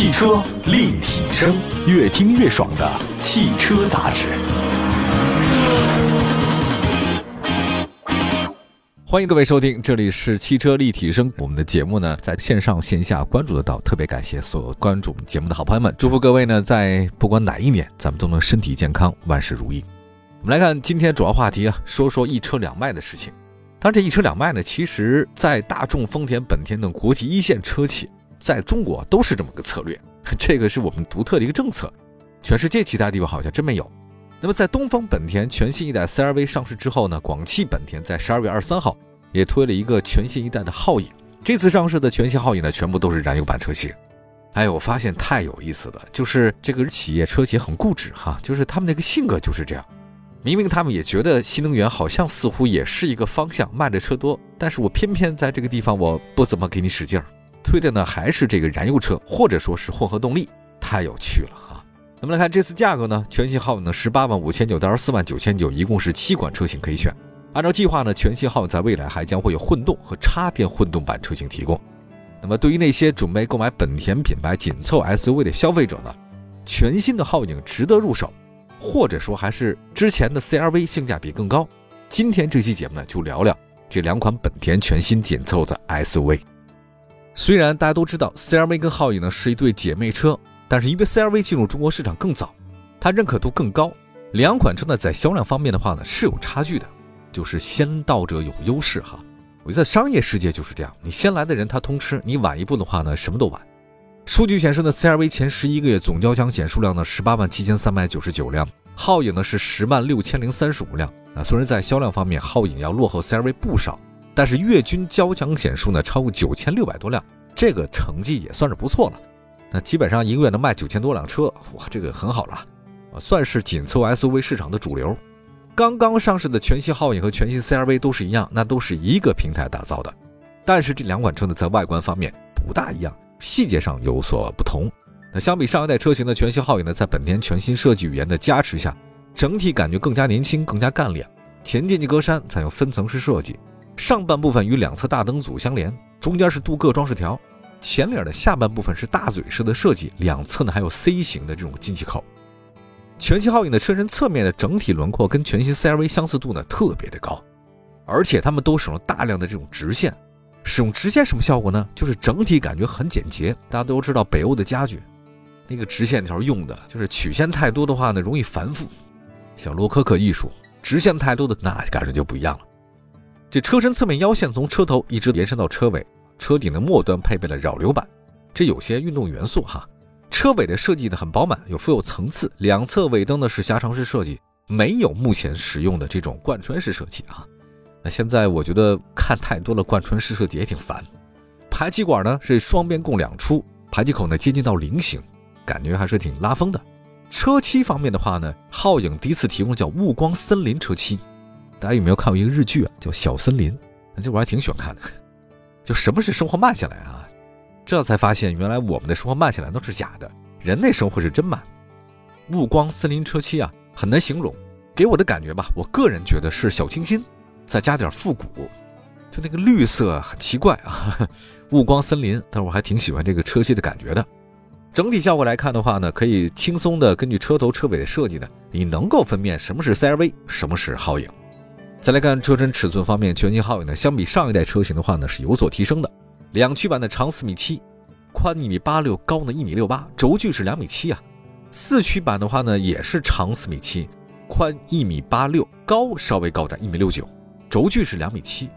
汽车立体声，越听越爽的汽车杂志。欢迎各位收听，这里是汽车立体声。我们的节目呢，在线上线下关注得到，特别感谢所有关注我们节目的好朋友们。祝福各位呢，在不管哪一年，咱们都能身体健康，万事如意。我们来看今天主要话题啊，说说一车两卖的事情。当然，这一车两卖呢，其实在大众、丰田、本田等国际一线车企，在中国都是这么个策略，这个是我们独特的一个政策，全世界其他地方好像真没有。那么，在东风本田全新一代 CR-V 上市之后呢，广汽本田在十二月二十三号也推了一个全新一代的皓影。这次上市的全新皓影呢，全部都是燃油版车型。哎，我发现太有意思了，就是这个企业车企很固执哈，就是他们那个性格就是这样。明明他们也觉得新能源好像似乎也是一个方向，卖的车多，但是我偏偏在这个地方我不怎么给你使劲儿，推的呢还是这个燃油车或者说是混合动力，太有趣了哈。那么来看这次价格呢，全新皓影呢十八万五千九到二十四万九千九，一共是七款车型可以选。按照计划呢，全新皓影在未来还将会有混动和插电混动版车型提供。那么对于那些准备购买本田品牌紧凑 SUV 的消费者呢，全新的皓影值得入手，或者说还是之前的 CRV 性价比更高。今天这期节目呢，就聊聊这两款本田全新紧凑的 SUV。虽然大家都知道 CRV 跟皓影呢是一对姐妹车。但是因为 CRV 进入中国市场更早，它认可度更高，两款车呢在销量方面的话呢是有差距的，就是先到者有优势哈。我觉得商业世界就是这样，你先来的人他通吃，你晚一步的话呢什么都晚。数据显示呢，CRV 前十一个月总交强险数量呢十八万七千三百九十九辆，皓影呢是十万六千零三十五辆。啊，虽然在销量方面皓影要落后 CRV 不少，但是月均交强险数呢超过九千六百多辆，这个成绩也算是不错了。那基本上一个月能卖九千多辆车，哇，这个很好了，算是紧凑 SUV 市场的主流。刚刚上市的全新皓影和全新 CRV 都是一样，那都是一个平台打造的。但是这两款车呢，在外观方面不大一样，细节上有所不同。那相比上一代车型的全新皓影呢，在本田全新设计语言的加持下，整体感觉更加年轻，更加干练。前进气格栅采用分层式设计，上半部分与两侧大灯组相连，中间是镀铬装饰条。前脸的下半部分是大嘴式的设计，两侧呢还有 C 型的这种进气口。全新皓影的车身侧面的整体轮廓跟全新 CRV 相似度呢特别的高，而且他们都使用了大量的这种直线。使用直线什么效果呢？就是整体感觉很简洁。大家都知道北欧的家具，那个直线条用的就是曲线太多的话呢容易繁复。像洛可可艺术，直线太多的那感觉就不一样了。这车身侧面腰线从车头一直延伸到车尾。车顶的末端配备了扰流板，这有些运动元素哈。车尾的设计呢很饱满，有富有层次。两侧尾灯呢是狭长式设计，没有目前使用的这种贯穿式设计啊。那现在我觉得看太多了贯穿式设计也挺烦。排气管呢是双边共两出，排气口呢接近到菱形，感觉还是挺拉风的。车漆方面的话呢，皓影第一次提供叫雾光森林车漆。大家有没有看过一个日剧啊，叫《小森林》？这我还挺喜欢看的。就什么是生活慢下来啊？这才发现原来我们的生活慢下来都是假的，人类生活是真慢。雾光森林车漆啊，很难形容，给我的感觉吧，我个人觉得是小清新，再加点复古，就那个绿色很奇怪啊。雾光森林，但是我还挺喜欢这个车漆的感觉的。整体效果来看的话呢，可以轻松的根据车头车尾的设计呢，你能够分辨什么是 CRV，什么是皓影。再来看车身尺寸方面，全新皓影呢，相比上一代车型的话呢，是有所提升的。两驱版的长四米七，宽一米八六，高呢一米六八，轴距是两米七啊。四驱版的话呢，也是长四米七，宽一米八六，高稍微高点一米六九，轴距是两米七。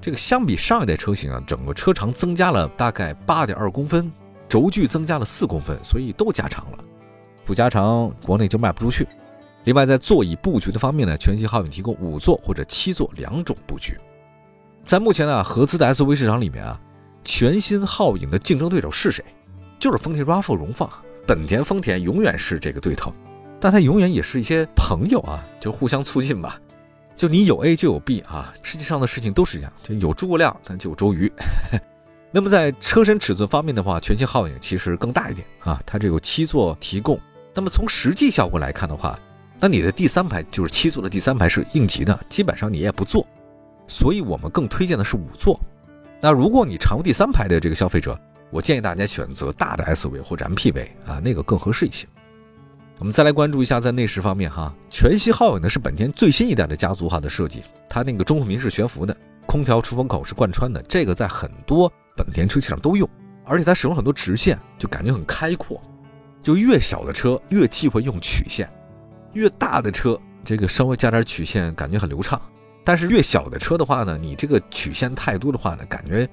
这个相比上一代车型啊，整个车长增加了大概八点二公分，轴距增加了四公分，所以都加长了。不加长，国内就卖不出去。另外，在座椅布局的方面呢，全新皓影提供五座或者七座两种布局。在目前啊合资的 SUV 市场里面啊，全新皓影的竞争对手是谁？就是丰田 RAV4 荣放。本田、丰田永远是这个对头，但它永远也是一些朋友啊，就互相促进吧。就你有 A 就有 B 啊，世界上的事情都是一样，就有诸葛亮，但就有周瑜。那么在车身尺寸方面的话，全新皓影其实更大一点啊，它这有七座提供。那么从实际效果来看的话，那你的第三排就是七座的第三排是应急的，基本上你也不坐，所以我们更推荐的是五座。那如果你常用第三排的这个消费者，我建议大家选择大的 SUV 或者 MPV 啊，那个更合适一些。我们再来关注一下在内饰方面哈，全系皓影呢是本田最新一代的家族化的设计，它那个中控屏是悬浮的，空调出风口是贯穿的，这个在很多本田车企上都用，而且它使用很多直线，就感觉很开阔。就越小的车越忌讳用曲线，越大的车这个稍微加点曲线感觉很流畅，但是越小的车的话呢，你这个曲线太多的话呢，感觉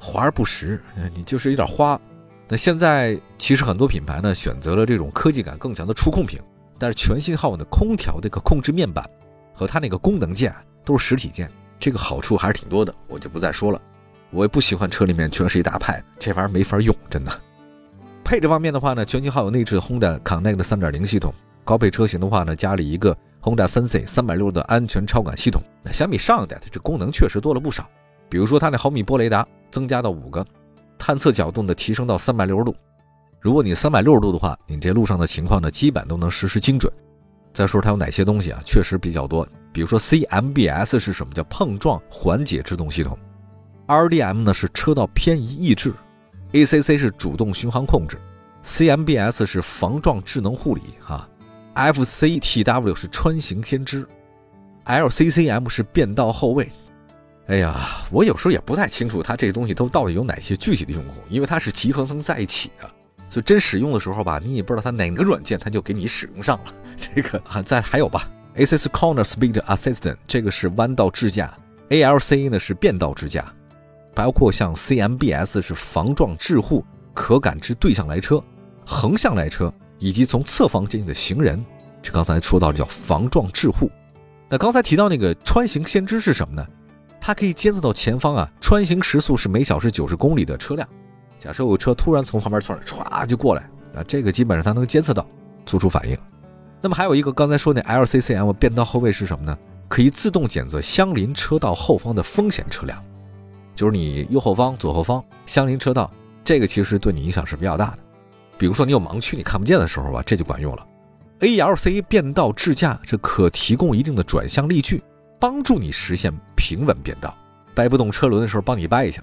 华而不实，你就是有点花。那现在其实很多品牌呢选择了这种科技感更强的触控屏，但是全新号的空调这个控制面板和它那个功能键都是实体键，这个好处还是挺多的，我就不再说了。我也不喜欢车里面全是一大派这玩意儿没法用，真的。配置方面的话呢，全新号有内置 Honda Connect 3.0系统，高配车型的话呢，加了一个 Honda Sensing 360的安全超感系统。那相比上一代，它这功能确实多了不少，比如说它那毫米波雷达增加到五个。探测角度呢提升到三百六十度，如果你三百六十度的话，你这路上的情况呢基本都能实时精准。再说它有哪些东西啊？确实比较多，比如说 CMBS 是什么？叫碰撞缓解制动系统，RDM 呢是车道偏移抑制，ACC 是主动巡航控制，CMBS 是防撞智能护理哈，FCTW 是穿行先知，LCCM 是变道后卫。哎呀，我有时候也不太清楚它这些东西都到底有哪些具体的用户，因为它是集合层在一起的，所以真使用的时候吧，你也不知道它哪个软件它就给你使用上了。这个啊，再还有吧，ACC Corner Speed Assistant 这个是弯道智驾，ALC 呢是变道智驾，包括像 CMBS 是防撞智护，可感知对向来车、横向来车以及从侧方接近的行人。这刚才说到的叫防撞致护。那刚才提到那个穿行先知是什么呢？它可以监测到前方啊，穿行时速是每小时九十公里的车辆。假设有车突然从旁边突然唰就过来，啊，这个基本上它能监测到，做出反应。那么还有一个刚才说那 LCCM 变道后位是什么呢？可以自动检测相邻车道后方的风险车辆，就是你右后方、左后方相邻车道，这个其实对你影响是比较大的。比如说你有盲区你看不见的时候吧，这就管用了。ALC 变道智驾这可提供一定的转向力矩。帮助你实现平稳变道，掰不动车轮的时候帮你掰一下。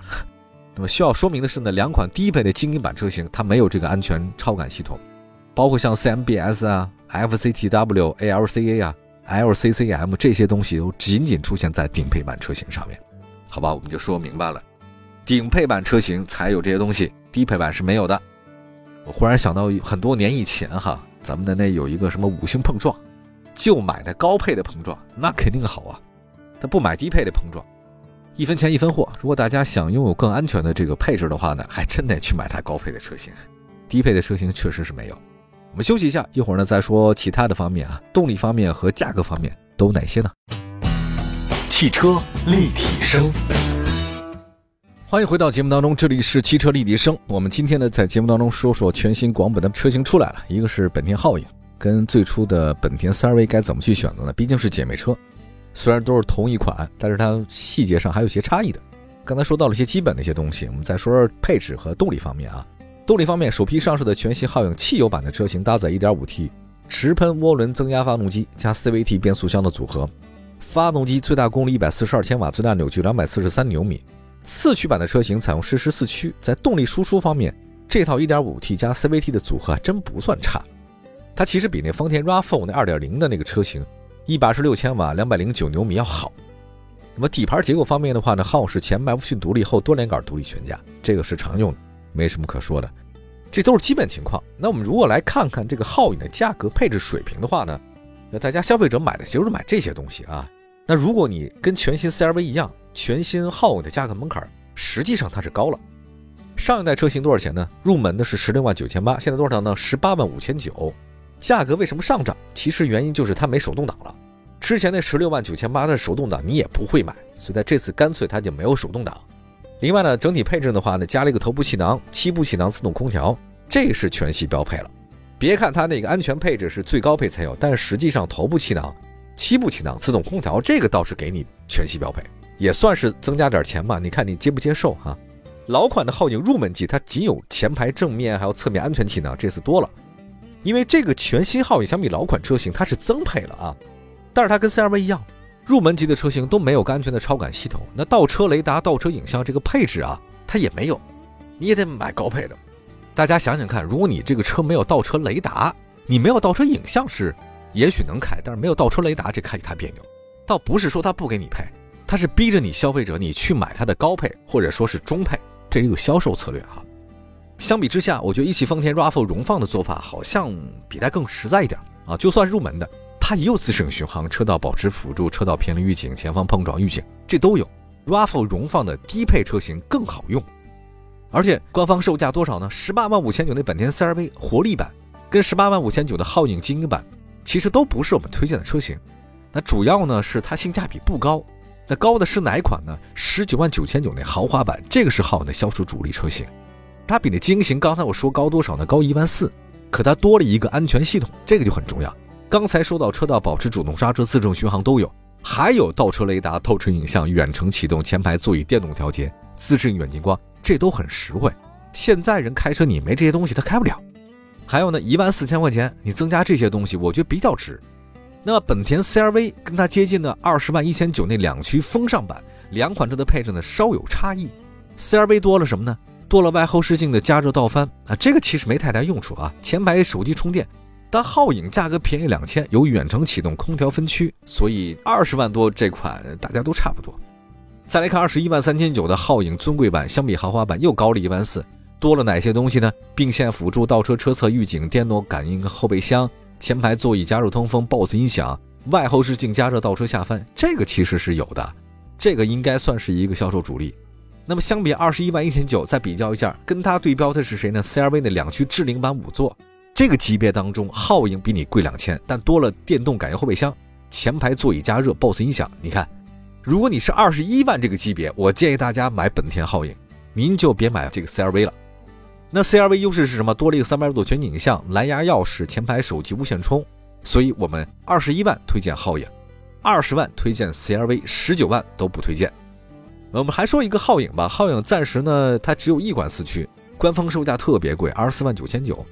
那么需要说明的是呢，两款低配的精英版车型它没有这个安全超感系统，包括像 CMBS 啊、FCTW、ALCA 啊、LCCM 这些东西都仅仅出现在顶配版车型上面。好吧，我们就说明白了，顶配版车型才有这些东西，低配版是没有的。我忽然想到很多年以前哈，咱们的那有一个什么五星碰撞。就买那高配的碰撞，那肯定好啊。但不买低配的碰撞，一分钱一分货。如果大家想拥有更安全的这个配置的话呢，还真得去买台高配的车型。低配的车型确实是没有。我们休息一下，一会儿呢再说其他的方面啊，动力方面和价格方面都有哪些呢？汽车立体声，欢迎回到节目当中，这里是汽车立体声。我们今天呢在节目当中说说全新广本的车型出来了，一个是本田皓影。跟最初的本田 CR-V 该怎么去选择呢？毕竟是姐妹车，虽然都是同一款，但是它细节上还有些差异的。刚才说到了一些基本的一些东西，我们再说说配置和动力方面啊。动力方面，首批上市的全新皓影汽油版的车型搭载 1.5T 直喷涡轮增压发动机加 CVT 变速箱的组合，发动机最大功率142千瓦，最大扭矩243牛米。四驱版的车型采用适时四驱，在动力输出方面，这套 1.5T 加 CVT 的组合还真不算差。它其实比那丰田 RAV4 那2.0的那个车型，一百二十六千瓦、两百零九牛米要好。那么底盘结构方面的话呢，浩是前麦弗逊独立后多连杆独立悬架，这个是常用的，没什么可说的。这都是基本情况。那我们如果来看看这个皓影的价格配置水平的话呢，那大家消费者买的其实是买这些东西啊。那如果你跟全新 CR-V 一样，全新皓影的价格门槛实际上它是高了。上一代车型多少钱呢？入门的是十六万九千八，现在多少呢？十八万五千九。价格为什么上涨？其实原因就是它没手动挡了。之前那十六万九千八的手动挡你也不会买，所以在这次干脆它就没有手动挡。另外呢，整体配置的话呢，加了一个头部气囊、七部气囊自动空调，这是全系标配了。别看它那个安全配置是最高配才有，但是实际上头部气囊、七部气囊自动空调这个倒是给你全系标配，也算是增加点钱吧。你看你接不接受哈？老款的皓影入门级它仅有前排正面还有侧面安全气囊，这次多了。因为这个全新皓影相比老款车型，它是增配了啊，但是它跟 CR-V 一样，入门级的车型都没有个安全的超感系统。那倒车雷达、倒车影像这个配置啊，它也没有。你也得买高配的。大家想想看，如果你这个车没有倒车雷达，你没有倒车影像是也许能开，但是没有倒车雷达，这开起太别扭。倒不是说他不给你配，它是逼着你消费者你去买它的高配或者说是中配，这是一个销售策略哈。相比之下，我觉得一汽丰田 RAV4 荣放的做法好像比它更实在一点啊。就算入门的，它也有自适应巡航、车道保持辅助、车道偏离预警、前方碰撞预警，这都有。RAV4 荣放的低配车型更好用，而且官方售价多少呢？十八万五千九那本田 CR-V 活力版，跟十八万五千九的皓影精英版，其实都不是我们推荐的车型。那主要呢是它性价比不高。那高的是哪款呢？十九万九千九那豪华版，这个是皓影的销售主力车型。它比那精英型，刚才我说高多少呢？高一万四，可它多了一个安全系统，这个就很重要。刚才说到车道保持、主动刹车、自动巡航都有，还有倒车雷达、透车影像、远程启动、前排座椅电动调节、自适应远近光，这都很实惠。现在人开车你没这些东西他开不了。还有呢，一万四千块钱你增加这些东西，我觉得比较值。那么本田 CR-V 跟它接近的二十万一千九那两驱风尚版，两款车的配置呢稍有差异。CR-V 多了什么呢？多了外后视镜的加热倒翻啊，这个其实没太大用处啊。前排手机充电，但皓影价格便宜两千，有远程启动、空调分区，所以二十万多这款大家都差不多。再来看二十一万三千九的皓影尊贵版，相比豪华版又高了一万四，多了哪些东西呢？并线辅助、倒车车侧预警、电动感应后备箱、前排座椅加热通风、BOSS 音响、外后视镜加热倒车下翻，这个其实是有的，这个应该算是一个销售主力。那么相比二十一万一千九，再比较一下，跟它对标的是谁呢？CR-V 的两驱智领版五座，这个级别当中，皓影比你贵两千，但多了电动感应后备箱、前排座椅加热、BOSS 音响。你看，如果你是二十一万这个级别，我建议大家买本田皓影，您就别买这个 CR-V 了。那 CR-V 优势是什么？多了一个三百六度全景影像、蓝牙钥匙、前排手机无线充。所以我们二十一万推荐皓影，二十万推荐 CR-V，十九万都不推荐。我们还说一个皓影吧，皓影暂时呢，它只有一款四驱，官方售价特别贵，二十四万九千九，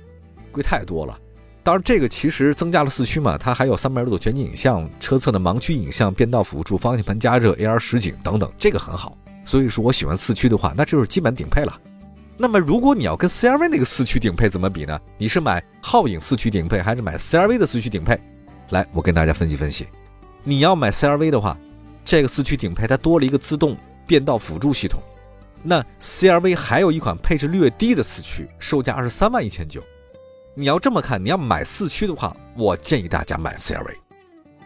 贵太多了。当然，这个其实增加了四驱嘛，它还有三百六度全景影像、车侧的盲区影像、变道辅助、方向盘加热、AR 实景等等，这个很好。所以说我喜欢四驱的话，那就是基本顶配了。那么如果你要跟 CR-V 那个四驱顶配怎么比呢？你是买皓影四驱顶配，还是买 CR-V 的四驱顶配？来，我跟大家分析分析。你要买 CR-V 的话，这个四驱顶配它多了一个自动。变道辅助系统，那 CRV 还有一款配置略低的四驱，售价二十三万一千九。你要这么看，你要买四驱的话，我建议大家买 CRV，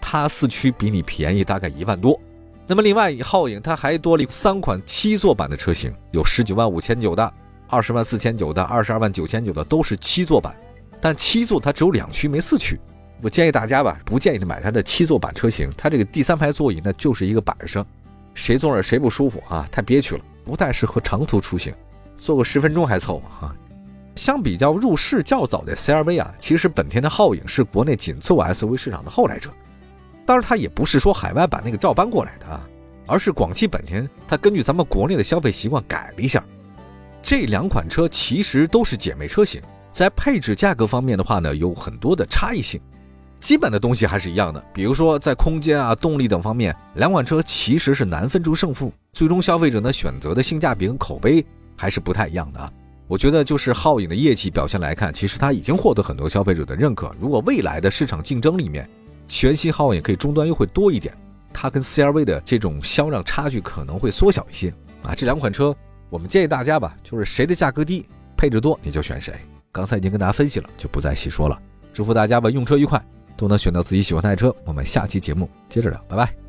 它四驱比你便宜大概一万多。那么另外，皓影它还多了三款七座版的车型，有十九万五千九的、二十万四千九的、二十二万九千九的，都是七座版。但七座它只有两驱没四驱，我建议大家吧，不建议买它的七座版车型，它这个第三排座椅呢就是一个板上。谁坐着谁不舒服啊？太憋屈了，不太适合长途出行，坐个十分钟还凑合哈。相比较入市较早的 CR-V 啊，其实本田的皓影是国内紧凑 SUV 市场的后来者。当然，它也不是说海外版那个照搬过来的啊，而是广汽本田它根据咱们国内的消费习惯改了一下。这两款车其实都是姐妹车型，在配置价格方面的话呢，有很多的差异性。基本的东西还是一样的，比如说在空间啊、动力等方面，两款车其实是难分出胜负。最终消费者呢选择的性价比跟口碑还是不太一样的啊。我觉得就是皓影的业绩表现来看，其实它已经获得很多消费者的认可。如果未来的市场竞争里面，全新皓影可以终端优惠多一点，它跟 CR-V 的这种销量差距可能会缩小一些啊。这两款车，我们建议大家吧，就是谁的价格低、配置多，你就选谁。刚才已经跟大家分析了，就不再细说了。祝福大家吧，用车愉快。都能选到自己喜欢的爱车。我们下期节目接着聊，拜拜。